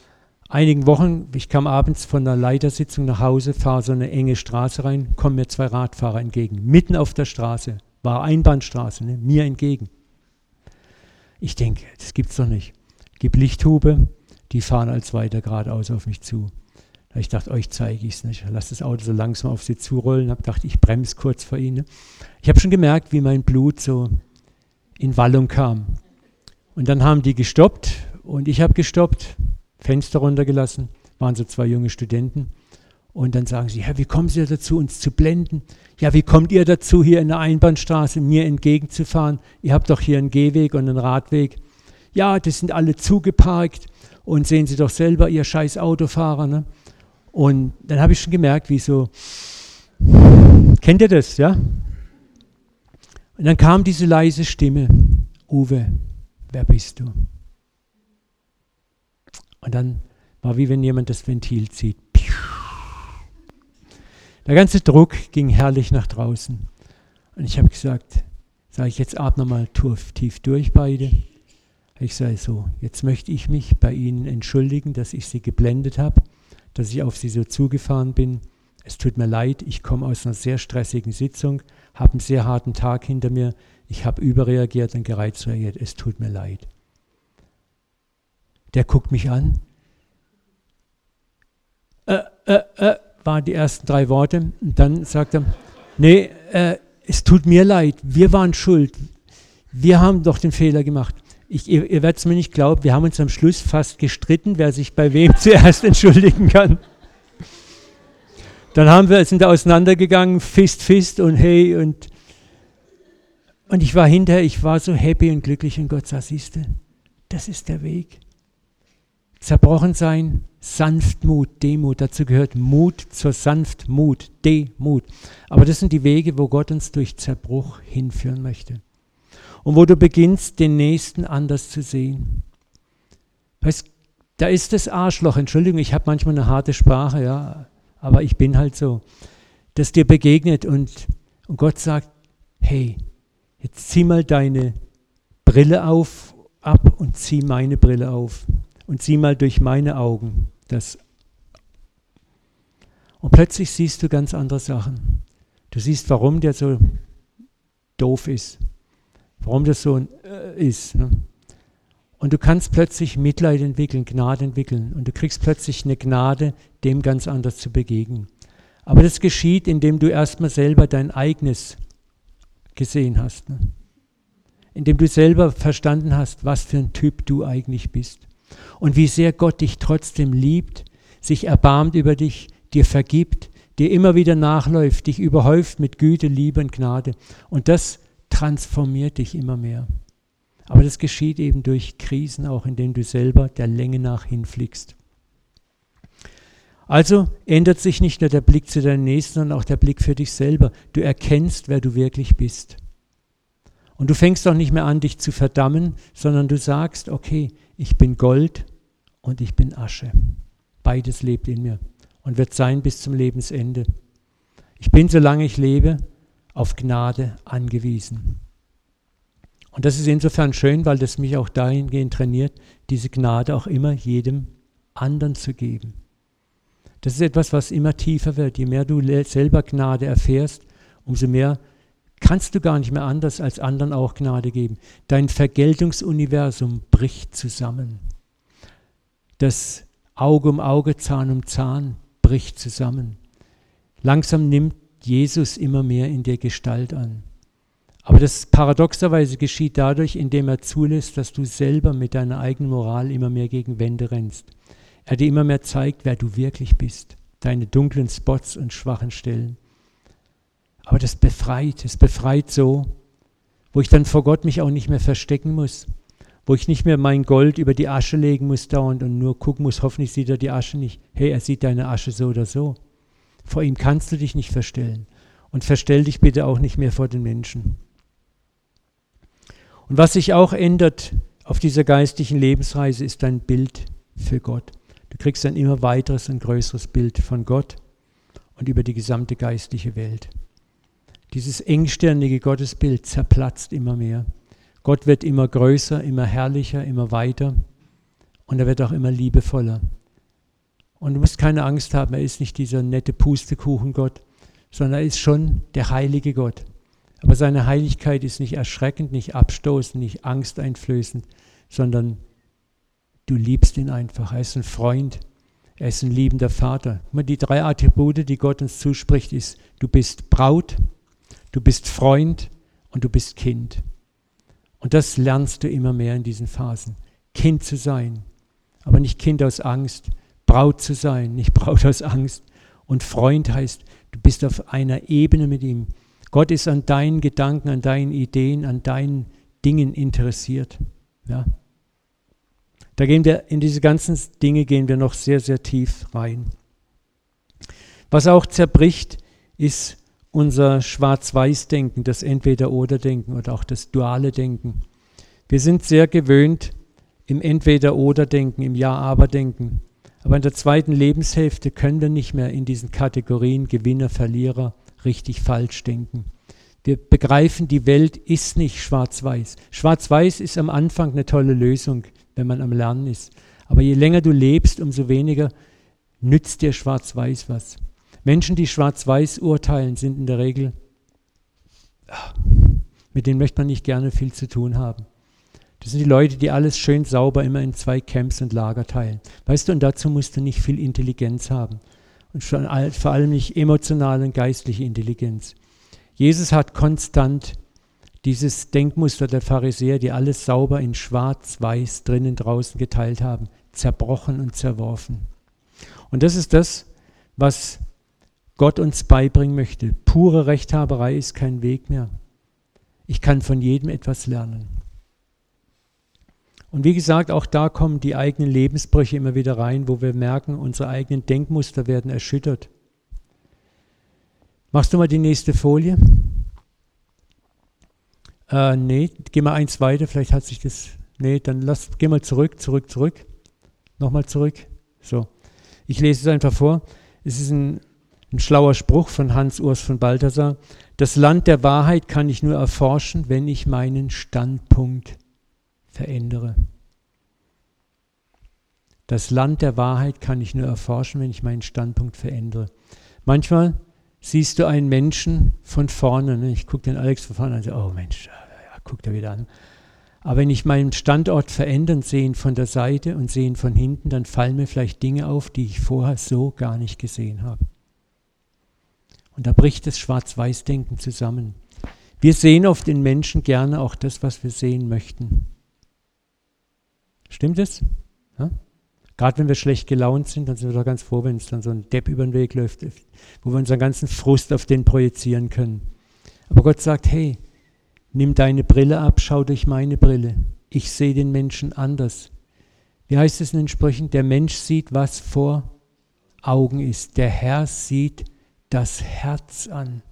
Speaker 1: einigen Wochen, ich kam abends von der Leitersitzung nach Hause, fahre so eine enge Straße rein, kommen mir zwei Radfahrer entgegen, mitten auf der Straße, war Einbahnstraße, ne, mir entgegen. Ich denke, das gibt's doch nicht. Gib Lichthube, die fahren als weiter geradeaus auf mich zu. Ich dachte, euch zeige ich es nicht. Lass das Auto so langsam auf sie zurollen. Hab gedacht, ich bremse kurz vor ihnen. Ich habe schon gemerkt, wie mein Blut so in Wallung kam. Und dann haben die gestoppt und ich habe gestoppt, Fenster runtergelassen, waren so zwei junge Studenten. Und dann sagen sie, ja, wie kommen Sie dazu, uns zu blenden? Ja, wie kommt ihr dazu, hier in der Einbahnstraße mir entgegenzufahren? Ihr habt doch hier einen Gehweg und einen Radweg. Ja, das sind alle zugeparkt. Und sehen Sie doch selber, ihr scheiß Autofahrer. Ne? Und dann habe ich schon gemerkt, wie so, kennt ihr das, ja? Und dann kam diese leise Stimme, Uwe, wer bist du? Und dann war wie wenn jemand das Ventil zieht. Der ganze Druck ging herrlich nach draußen. Und ich habe gesagt, sage ich jetzt atme mal tief durch beide. Ich sage so, jetzt möchte ich mich bei Ihnen entschuldigen, dass ich Sie geblendet habe, dass ich auf Sie so zugefahren bin. Es tut mir leid, ich komme aus einer sehr stressigen Sitzung, habe einen sehr harten Tag hinter mir. Ich habe überreagiert und gereizt reagiert. Es tut mir leid. Der guckt mich an. Äh, äh, äh, waren die ersten drei Worte. Und dann sagt er, nee, äh, es tut mir leid, wir waren schuld. Wir haben doch den Fehler gemacht. Ich, ihr, ihr werdet es mir nicht glauben, wir haben uns am Schluss fast gestritten, wer sich bei wem zuerst entschuldigen kann. Dann haben wir, sind wir auseinandergegangen, Fist, Fist und hey und, und ich war hinterher, ich war so happy und glücklich und Gott sagt, siehst du, das ist der Weg. Zerbrochen sein, Sanftmut, Demut. Dazu gehört Mut zur Sanftmut, Demut. Aber das sind die Wege, wo Gott uns durch Zerbruch hinführen möchte. Und wo du beginnst, den Nächsten anders zu sehen. Weißt, da ist das Arschloch, Entschuldigung, ich habe manchmal eine harte Sprache, ja, aber ich bin halt so, das dir begegnet und, und Gott sagt, hey, jetzt zieh mal deine Brille auf, ab und zieh meine Brille auf und sieh mal durch meine Augen das. Und plötzlich siehst du ganz andere Sachen. Du siehst, warum der so doof ist, warum das so äh, ist. Ne? Und du kannst plötzlich Mitleid entwickeln, Gnade entwickeln. Und du kriegst plötzlich eine Gnade, dem ganz anders zu begegnen. Aber das geschieht, indem du erstmal selber dein eigenes gesehen hast. Ne? Indem du selber verstanden hast, was für ein Typ du eigentlich bist und wie sehr Gott dich trotzdem liebt, sich erbarmt über dich, dir vergibt, dir immer wieder nachläuft, dich überhäuft mit Güte, Liebe und Gnade. Und das transformiert dich immer mehr. Aber das geschieht eben durch Krisen, auch in denen du selber der Länge nach hinfliegst. Also ändert sich nicht nur der Blick zu deinem Nächsten, sondern auch der Blick für dich selber. Du erkennst, wer du wirklich bist. Und du fängst auch nicht mehr an, dich zu verdammen, sondern du sagst, okay, ich bin Gold und ich bin Asche. Beides lebt in mir und wird sein bis zum Lebensende. Ich bin, solange ich lebe, auf Gnade angewiesen. Und das ist insofern schön, weil das mich auch dahingehend trainiert, diese Gnade auch immer jedem anderen zu geben. Das ist etwas, was immer tiefer wird. Je mehr du selber Gnade erfährst, umso mehr kannst du gar nicht mehr anders als anderen auch Gnade geben. Dein Vergeltungsuniversum bricht zusammen. Das Auge um Auge, Zahn um Zahn bricht zusammen. Langsam nimmt Jesus immer mehr in der Gestalt an. Aber das paradoxerweise geschieht dadurch, indem er zulässt, dass du selber mit deiner eigenen Moral immer mehr gegen Wände rennst. Er dir immer mehr zeigt, wer du wirklich bist, deine dunklen Spots und schwachen Stellen. Aber das befreit, es befreit so, wo ich dann vor Gott mich auch nicht mehr verstecken muss, wo ich nicht mehr mein Gold über die Asche legen muss dauernd und nur gucken muss, hoffentlich sieht er die Asche nicht. Hey, er sieht deine Asche so oder so. Vor ihm kannst du dich nicht verstellen. Und verstell dich bitte auch nicht mehr vor den Menschen. Und was sich auch ändert auf dieser geistlichen Lebensreise, ist dein Bild für Gott. Du kriegst ein immer weiteres und größeres Bild von Gott und über die gesamte geistliche Welt. Dieses engstirnige Gottesbild zerplatzt immer mehr. Gott wird immer größer, immer herrlicher, immer weiter und er wird auch immer liebevoller. Und du musst keine Angst haben, er ist nicht dieser nette Pustekuchen-Gott, sondern er ist schon der heilige Gott. Aber seine Heiligkeit ist nicht erschreckend, nicht abstoßend, nicht angsteinflößend, sondern du liebst ihn einfach. Er ist ein Freund, er ist ein liebender Vater. Die drei Attribute, die Gott uns zuspricht, ist, du bist Braut, du bist Freund und du bist Kind. Und das lernst du immer mehr in diesen Phasen. Kind zu sein, aber nicht Kind aus Angst, Braut zu sein, nicht Braut aus Angst. Und Freund heißt, du bist auf einer Ebene mit ihm. Gott ist an deinen Gedanken, an deinen Ideen, an deinen Dingen interessiert. Ja. Da gehen wir in diese ganzen Dinge gehen wir noch sehr, sehr tief rein. Was auch zerbricht, ist unser Schwarz-Weiß-Denken, das Entweder-Oder-Denken oder auch das duale Denken. Wir sind sehr gewöhnt im Entweder-Oder-Denken, im Ja-Aber-Denken. Aber in der zweiten Lebenshälfte können wir nicht mehr in diesen Kategorien Gewinner, Verlierer, richtig falsch denken. Wir begreifen, die Welt ist nicht schwarz-weiß. Schwarz-weiß ist am Anfang eine tolle Lösung, wenn man am Lernen ist. Aber je länger du lebst, umso weniger nützt dir schwarz-weiß was. Menschen, die schwarz-weiß urteilen, sind in der Regel, mit denen möchte man nicht gerne viel zu tun haben. Das sind die Leute, die alles schön sauber immer in zwei Camps und Lager teilen. Weißt du, und dazu musst du nicht viel Intelligenz haben und schon vor allem nicht emotionale und geistliche Intelligenz. Jesus hat konstant dieses Denkmuster der Pharisäer, die alles sauber in schwarz, weiß, drinnen, draußen geteilt haben, zerbrochen und zerworfen. Und das ist das, was Gott uns beibringen möchte. Pure Rechthaberei ist kein Weg mehr. Ich kann von jedem etwas lernen. Und wie gesagt, auch da kommen die eigenen Lebensbrüche immer wieder rein, wo wir merken, unsere eigenen Denkmuster werden erschüttert. Machst du mal die nächste Folie? Äh, nee, geh mal eins weiter, vielleicht hat sich das. Nee, dann lass, geh mal zurück, zurück, zurück. Nochmal zurück. So. Ich lese es einfach vor. Es ist ein, ein schlauer Spruch von Hans Urs von Balthasar. Das Land der Wahrheit kann ich nur erforschen, wenn ich meinen Standpunkt verändere. Das Land der Wahrheit kann ich nur erforschen, wenn ich meinen Standpunkt verändere. Manchmal siehst du einen Menschen von vorne. Ne? Ich gucke den Alex von vorne an und sage, oh Mensch, ja, guckt er wieder an. Aber wenn ich meinen Standort verändern sehe ihn von der Seite und sehe ihn von hinten, dann fallen mir vielleicht Dinge auf, die ich vorher so gar nicht gesehen habe. Und da bricht das Schwarz-Weiß-Denken zusammen. Wir sehen oft in Menschen gerne auch das, was wir sehen möchten. Stimmt es? Ja? Gerade wenn wir schlecht gelaunt sind, dann sind wir doch ganz froh, wenn es dann so ein Depp über den Weg läuft, wo wir unseren ganzen Frust auf den projizieren können. Aber Gott sagt, hey, nimm deine Brille ab, schau durch meine Brille. Ich sehe den Menschen anders. Wie heißt es in den Sprüchen? Der Mensch sieht, was vor Augen ist. Der Herr sieht das Herz an.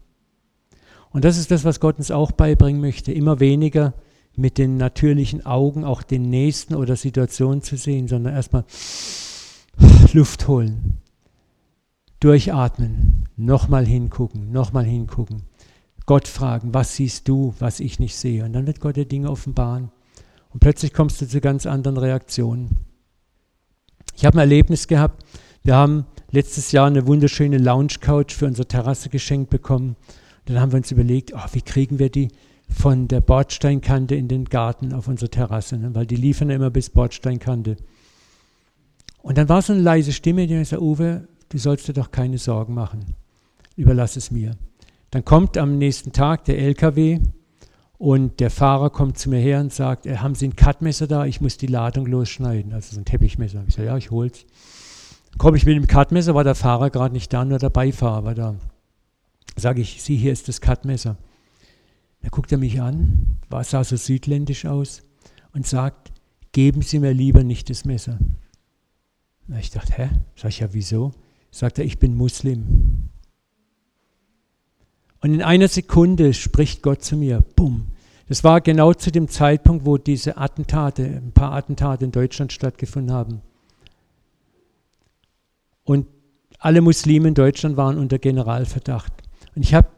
Speaker 1: Und das ist das, was Gott uns auch beibringen möchte. Immer weniger mit den natürlichen Augen auch den Nächsten oder Situationen zu sehen, sondern erstmal Luft holen, durchatmen, nochmal hingucken, nochmal hingucken. Gott fragen, was siehst du, was ich nicht sehe? Und dann wird Gott dir Dinge offenbaren. Und plötzlich kommst du zu ganz anderen Reaktionen. Ich habe ein Erlebnis gehabt. Wir haben letztes Jahr eine wunderschöne Lounge-Couch für unsere Terrasse geschenkt bekommen. Dann haben wir uns überlegt, oh, wie kriegen wir die von der Bordsteinkante in den Garten auf unsere Terrasse, ne? weil die liefern immer bis Bordsteinkante. Und dann war so eine leise Stimme, die sagt, Uwe, du sollst dir doch keine Sorgen machen, überlass es mir. Dann kommt am nächsten Tag der LKW und der Fahrer kommt zu mir her und sagt, äh, haben Sie ein Cutmesser da? Ich muss die Ladung losschneiden, also so ein Teppichmesser. Ich sage, ja, ich hol's. Komme ich mit dem Cutmesser, war der Fahrer gerade nicht da, nur der Beifahrer war da. Sage ich, Sie, hier ist das Cutmesser. Da guckt er mich an, war, sah so südländisch aus und sagt, geben Sie mir lieber nicht das Messer. Na, ich dachte, hä? Sag ich, ja, wieso? Sagt er, ich bin Muslim. Und in einer Sekunde spricht Gott zu mir, bumm. Das war genau zu dem Zeitpunkt, wo diese Attentate, ein paar Attentate in Deutschland stattgefunden haben. Und alle Muslime in Deutschland waren unter Generalverdacht. Und ich habe,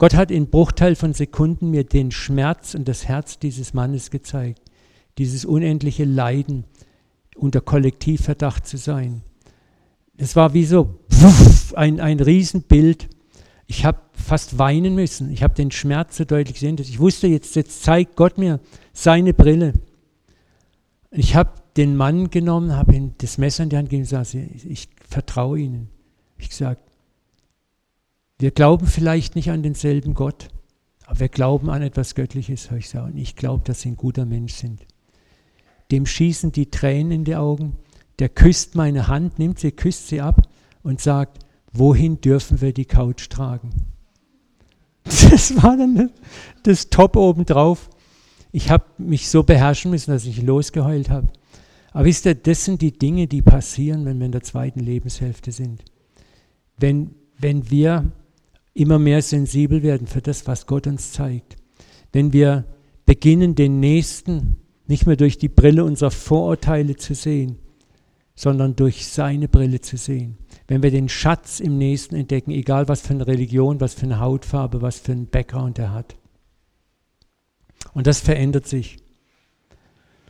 Speaker 1: Gott hat in Bruchteil von Sekunden mir den Schmerz und das Herz dieses Mannes gezeigt. Dieses unendliche Leiden, unter Kollektivverdacht zu sein. Es war wie so ein, ein Riesenbild. Ich habe fast weinen müssen. Ich habe den Schmerz so deutlich gesehen. Dass ich wusste, jetzt, jetzt zeigt Gott mir seine Brille. Ich habe den Mann genommen, habe ihm das Messer in die Hand gegeben und gesagt, ich vertraue Ihnen. Ich gesagt, wir glauben vielleicht nicht an denselben Gott, aber wir glauben an etwas Göttliches, habe ich. Und ich glaube, dass Sie ein guter Mensch sind. Dem schießen die Tränen in die Augen. Der küsst meine Hand, nimmt sie, küsst sie ab und sagt, wohin dürfen wir die Couch tragen? Das war dann das Top obendrauf. Ich habe mich so beherrschen müssen, dass ich losgeheult habe. Aber wisst ihr, das sind die Dinge, die passieren, wenn wir in der zweiten Lebenshälfte sind. Wenn, wenn wir immer mehr sensibel werden für das, was Gott uns zeigt. Wenn wir beginnen, den Nächsten nicht mehr durch die Brille unserer Vorurteile zu sehen, sondern durch seine Brille zu sehen. Wenn wir den Schatz im Nächsten entdecken, egal was für eine Religion, was für eine Hautfarbe, was für einen Background er hat. Und das verändert sich.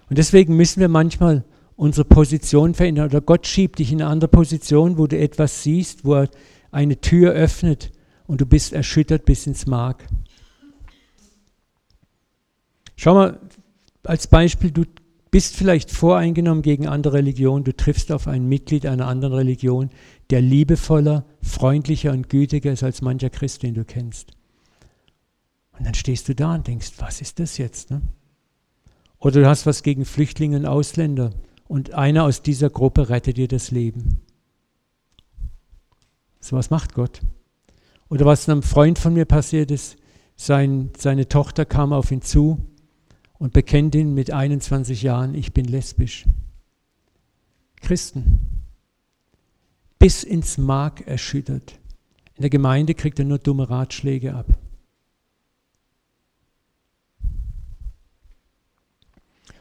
Speaker 1: Und deswegen müssen wir manchmal unsere Position verändern. Oder Gott schiebt dich in eine andere Position, wo du etwas siehst, wo er eine Tür öffnet und du bist erschüttert bis ins Mark. Schau mal, als Beispiel, du bist vielleicht voreingenommen gegen andere Religionen, du triffst auf ein Mitglied einer anderen Religion, der liebevoller, freundlicher und gütiger ist als mancher Christ, den du kennst. Und dann stehst du da und denkst, was ist das jetzt? Ne? Oder du hast was gegen Flüchtlinge und Ausländer und einer aus dieser Gruppe rettet dir das Leben. So was macht Gott. Oder was einem Freund von mir passiert ist, sein, seine Tochter kam auf ihn zu und bekennt ihn mit 21 Jahren, ich bin lesbisch. Christen, bis ins Mark erschüttert. In der Gemeinde kriegt er nur dumme Ratschläge ab.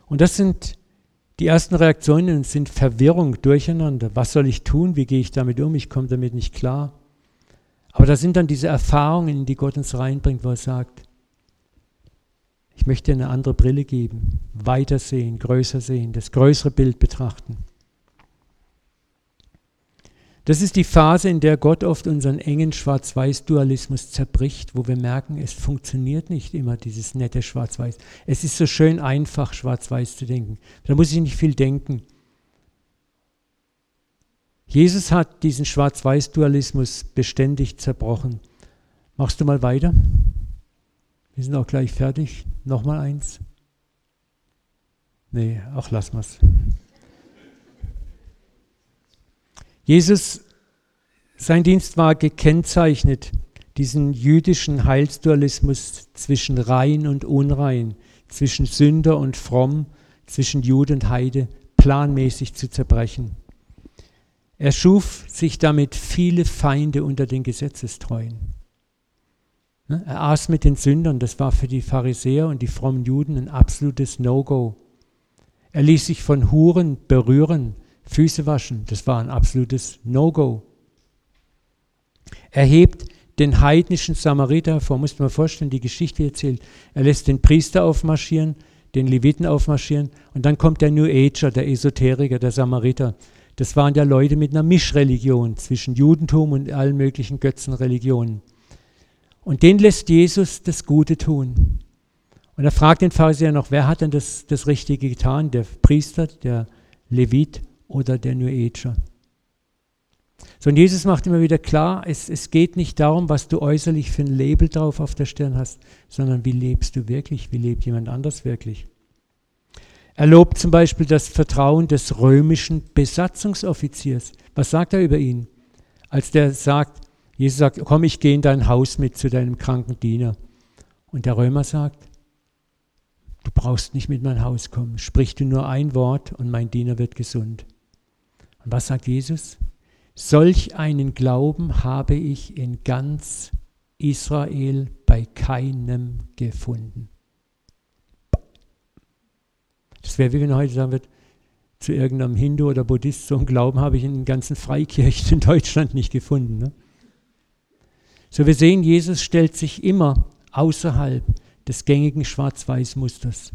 Speaker 1: Und das sind die ersten Reaktionen, sind Verwirrung, Durcheinander. Was soll ich tun? Wie gehe ich damit um? Ich komme damit nicht klar. Aber da sind dann diese Erfahrungen, die Gott uns reinbringt, wo er sagt, ich möchte eine andere Brille geben, weiter sehen, größer sehen, das größere Bild betrachten. Das ist die Phase, in der Gott oft unseren engen Schwarz-Weiß-Dualismus zerbricht, wo wir merken, es funktioniert nicht immer dieses nette Schwarz-Weiß. Es ist so schön einfach, Schwarz-Weiß zu denken. Da muss ich nicht viel denken. Jesus hat diesen Schwarz-Weiß-Dualismus beständig zerbrochen. Machst du mal weiter? Wir sind auch gleich fertig. Nochmal eins. Nee, auch lass mal's. Jesus, sein Dienst war gekennzeichnet, diesen jüdischen Heilsdualismus zwischen rein und unrein, zwischen Sünder und fromm, zwischen Jude und Heide planmäßig zu zerbrechen. Er schuf sich damit viele Feinde unter den Gesetzestreuen. Ne? Er aß mit den Sündern, das war für die Pharisäer und die frommen Juden ein absolutes No-Go. Er ließ sich von Huren berühren, Füße waschen, das war ein absolutes No-Go. Er hebt den heidnischen Samariter hervor, muss man vorstellen, die Geschichte erzählt. Er lässt den Priester aufmarschieren, den Leviten aufmarschieren und dann kommt der New Ager, der Esoteriker, der Samariter. Das waren ja Leute mit einer Mischreligion zwischen Judentum und allen möglichen Götzenreligionen. Und den lässt Jesus das Gute tun. Und er fragt den Pharisäer noch, wer hat denn das, das Richtige getan? Der Priester, der Levit oder der New Ager? So, und Jesus macht immer wieder klar, es, es geht nicht darum, was du äußerlich für ein Label drauf auf der Stirn hast, sondern wie lebst du wirklich, wie lebt jemand anders wirklich. Er lobt zum Beispiel das Vertrauen des römischen Besatzungsoffiziers. Was sagt er über ihn? Als der sagt, Jesus sagt, komm, ich gehe in dein Haus mit zu deinem kranken Diener. Und der Römer sagt, du brauchst nicht mit mein Haus kommen, sprich du nur ein Wort und mein Diener wird gesund. Und was sagt Jesus? Solch einen Glauben habe ich in ganz Israel bei keinem gefunden. Das wäre wie wenn heute sagen wird, zu irgendeinem Hindu oder Buddhist so einen Glauben habe ich in den ganzen Freikirchen in Deutschland nicht gefunden. Ne? So wir sehen, Jesus stellt sich immer außerhalb des gängigen Schwarz-Weiß-Musters.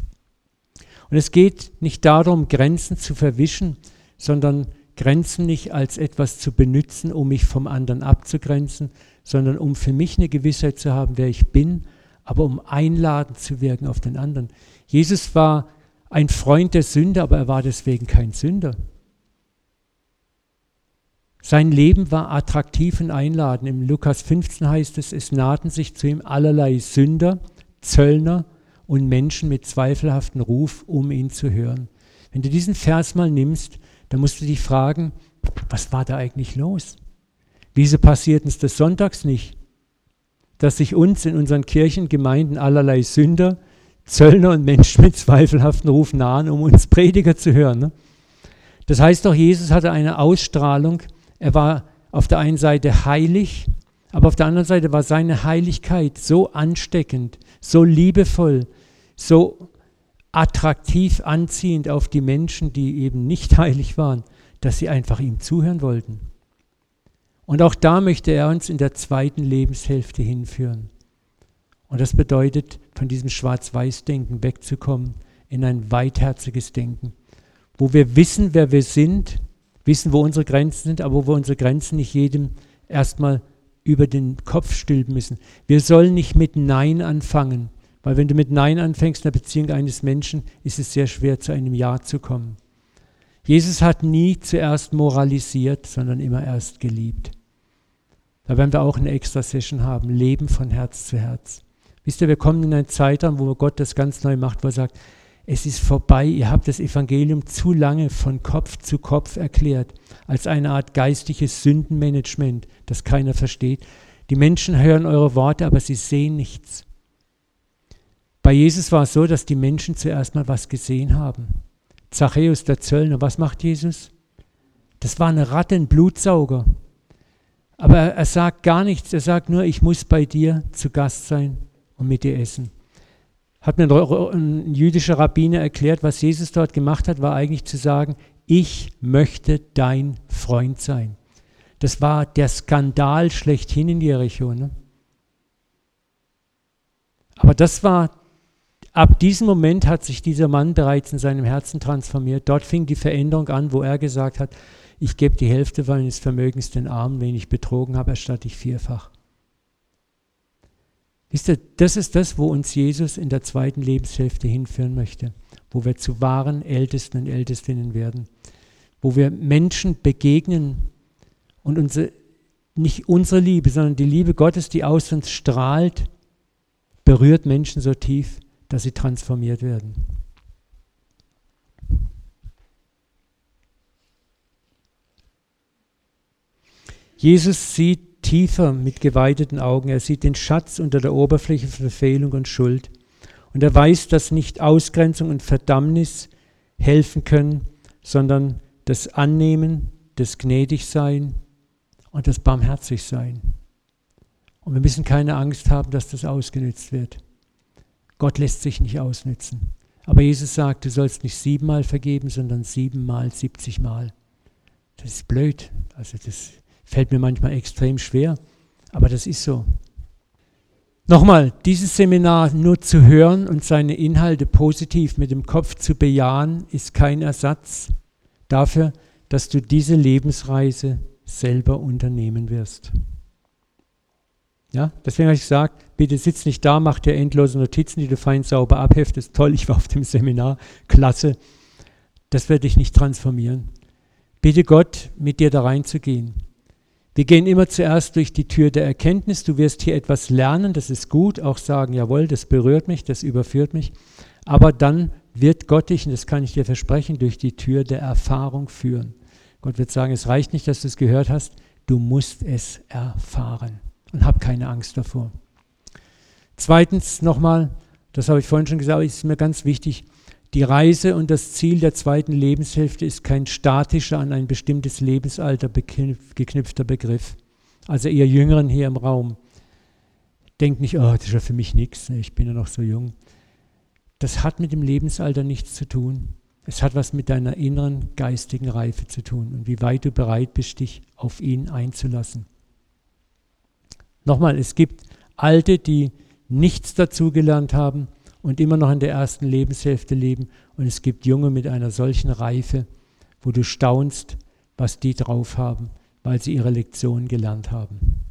Speaker 1: Und es geht nicht darum, Grenzen zu verwischen, sondern Grenzen nicht als etwas zu benutzen, um mich vom anderen abzugrenzen, sondern um für mich eine Gewissheit zu haben, wer ich bin, aber um einladend zu wirken auf den anderen. Jesus war ein Freund der Sünde, aber er war deswegen kein Sünder. Sein Leben war attraktiv und einladend. Im Lukas 15 heißt es, es nahten sich zu ihm allerlei Sünder, Zöllner und Menschen mit zweifelhaftem Ruf, um ihn zu hören. Wenn du diesen Vers mal nimmst, dann musst du dich fragen, was war da eigentlich los? Wieso passiert uns das sonntags nicht? Dass sich uns in unseren Kirchengemeinden allerlei Sünder, Zöllner und Menschen mit zweifelhaftem Ruf nahen, um uns Prediger zu hören. Ne? Das heißt doch, Jesus hatte eine Ausstrahlung. Er war auf der einen Seite heilig, aber auf der anderen Seite war seine Heiligkeit so ansteckend, so liebevoll, so attraktiv anziehend auf die Menschen, die eben nicht heilig waren, dass sie einfach ihm zuhören wollten. Und auch da möchte er uns in der zweiten Lebenshälfte hinführen. Und das bedeutet, von diesem Schwarz-Weiß-Denken wegzukommen in ein weitherziges Denken, wo wir wissen, wer wir sind, wissen, wo unsere Grenzen sind, aber wo wir unsere Grenzen nicht jedem erstmal über den Kopf stülpen müssen. Wir sollen nicht mit Nein anfangen, weil wenn du mit Nein anfängst in der Beziehung eines Menschen, ist es sehr schwer, zu einem Ja zu kommen. Jesus hat nie zuerst moralisiert, sondern immer erst geliebt. Da werden wir auch eine extra Session haben, Leben von Herz zu Herz. Wisst ihr, wir kommen in eine Zeit an, wo Gott das ganz neu macht, wo er sagt, es ist vorbei, ihr habt das Evangelium zu lange von Kopf zu Kopf erklärt, als eine Art geistliches Sündenmanagement, das keiner versteht. Die Menschen hören eure Worte, aber sie sehen nichts. Bei Jesus war es so, dass die Menschen zuerst mal was gesehen haben. Zachäus, der Zöllner, was macht Jesus? Das war eine Ratte, ein Blutsauger. Aber er, er sagt gar nichts, er sagt nur, ich muss bei dir zu Gast sein und mit dir essen. Hat mir ein, jüdischer Rabbiner erklärt, was Jesus dort gemacht hat, war eigentlich zu sagen, ich möchte dein Freund sein. Das war der Skandal schlechthin in Jericho. Ne? Aber das war, ab diesem Moment hat sich dieser Mann bereits in seinem Herzen transformiert. Dort fing die Veränderung an, wo er gesagt hat, ich gebe die Hälfte meines Vermögens den Armen, wenn ich betrogen habe, erstatte ich vierfach. Wisst ihr, das ist das, wo uns Jesus in der zweiten Lebenshälfte hinführen möchte, wo wir zu wahren Ältesten und Ältestinnen werden, wo wir Menschen begegnen und unsere, nicht unsere Liebe, sondern die Liebe Gottes, die aus uns strahlt, berührt Menschen so tief, dass sie transformiert werden. Jesus sieht tiefer mit geweiteten Augen. Er sieht den Schatz unter der Oberfläche von Verfehlung und Schuld. Und er weiß, dass nicht Ausgrenzung und Verdammnis helfen können, sondern das Annehmen, das Gnädigsein und das Barmherzigsein. Und wir müssen keine Angst haben, dass das ausgenützt wird. Gott lässt sich nicht ausnützen. Aber Jesus sagt, du sollst nicht siebenmal vergeben, sondern siebenmal, siebzigmal. Das ist blöd. Also das Fällt mir manchmal extrem schwer, aber das ist so. Nochmal, dieses Seminar nur zu hören und seine Inhalte positiv mit dem Kopf zu bejahen, ist kein Ersatz dafür, dass du diese Lebensreise selber unternehmen wirst. Ja, deswegen habe ich gesagt, bitte sitz nicht da, mach dir endlose Notizen, die du fein sauber abheftest. Toll, ich war auf dem Seminar, klasse. Das wird dich nicht transformieren. Bitte Gott, mit dir da reinzugehen. Wir gehen immer zuerst durch die Tür der Erkenntnis. Du wirst hier etwas lernen, das ist gut, auch sagen, jawohl, das berührt mich, das überführt mich. Aber dann wird Gott dich, und das kann ich dir versprechen, durch die Tür der Erfahrung führen. Gott wird sagen, es reicht nicht, dass du es gehört hast, du musst es erfahren. Und hab keine Angst davor. Zweitens nochmal, das habe ich vorhin schon gesagt, ist mir ganz wichtig, die Reise und das Ziel der zweiten Lebenshälfte ist kein statischer, an ein bestimmtes Lebensalter geknüpfter Begriff. Also ihr Jüngeren hier im Raum. denk nicht, oh, das ist ja für mich nichts, ich bin ja noch so jung. Das hat mit dem Lebensalter nichts zu tun. Es hat was mit deiner inneren geistigen Reife zu tun und wie weit du bereit bist, dich auf ihn einzulassen. Nochmal, es gibt Alte, die nichts dazugelernt haben und immer noch in der ersten Lebenshälfte leben und es gibt Junge mit einer solchen Reife, wo du staunst, was die drauf haben, weil sie ihre Lektion gelernt haben.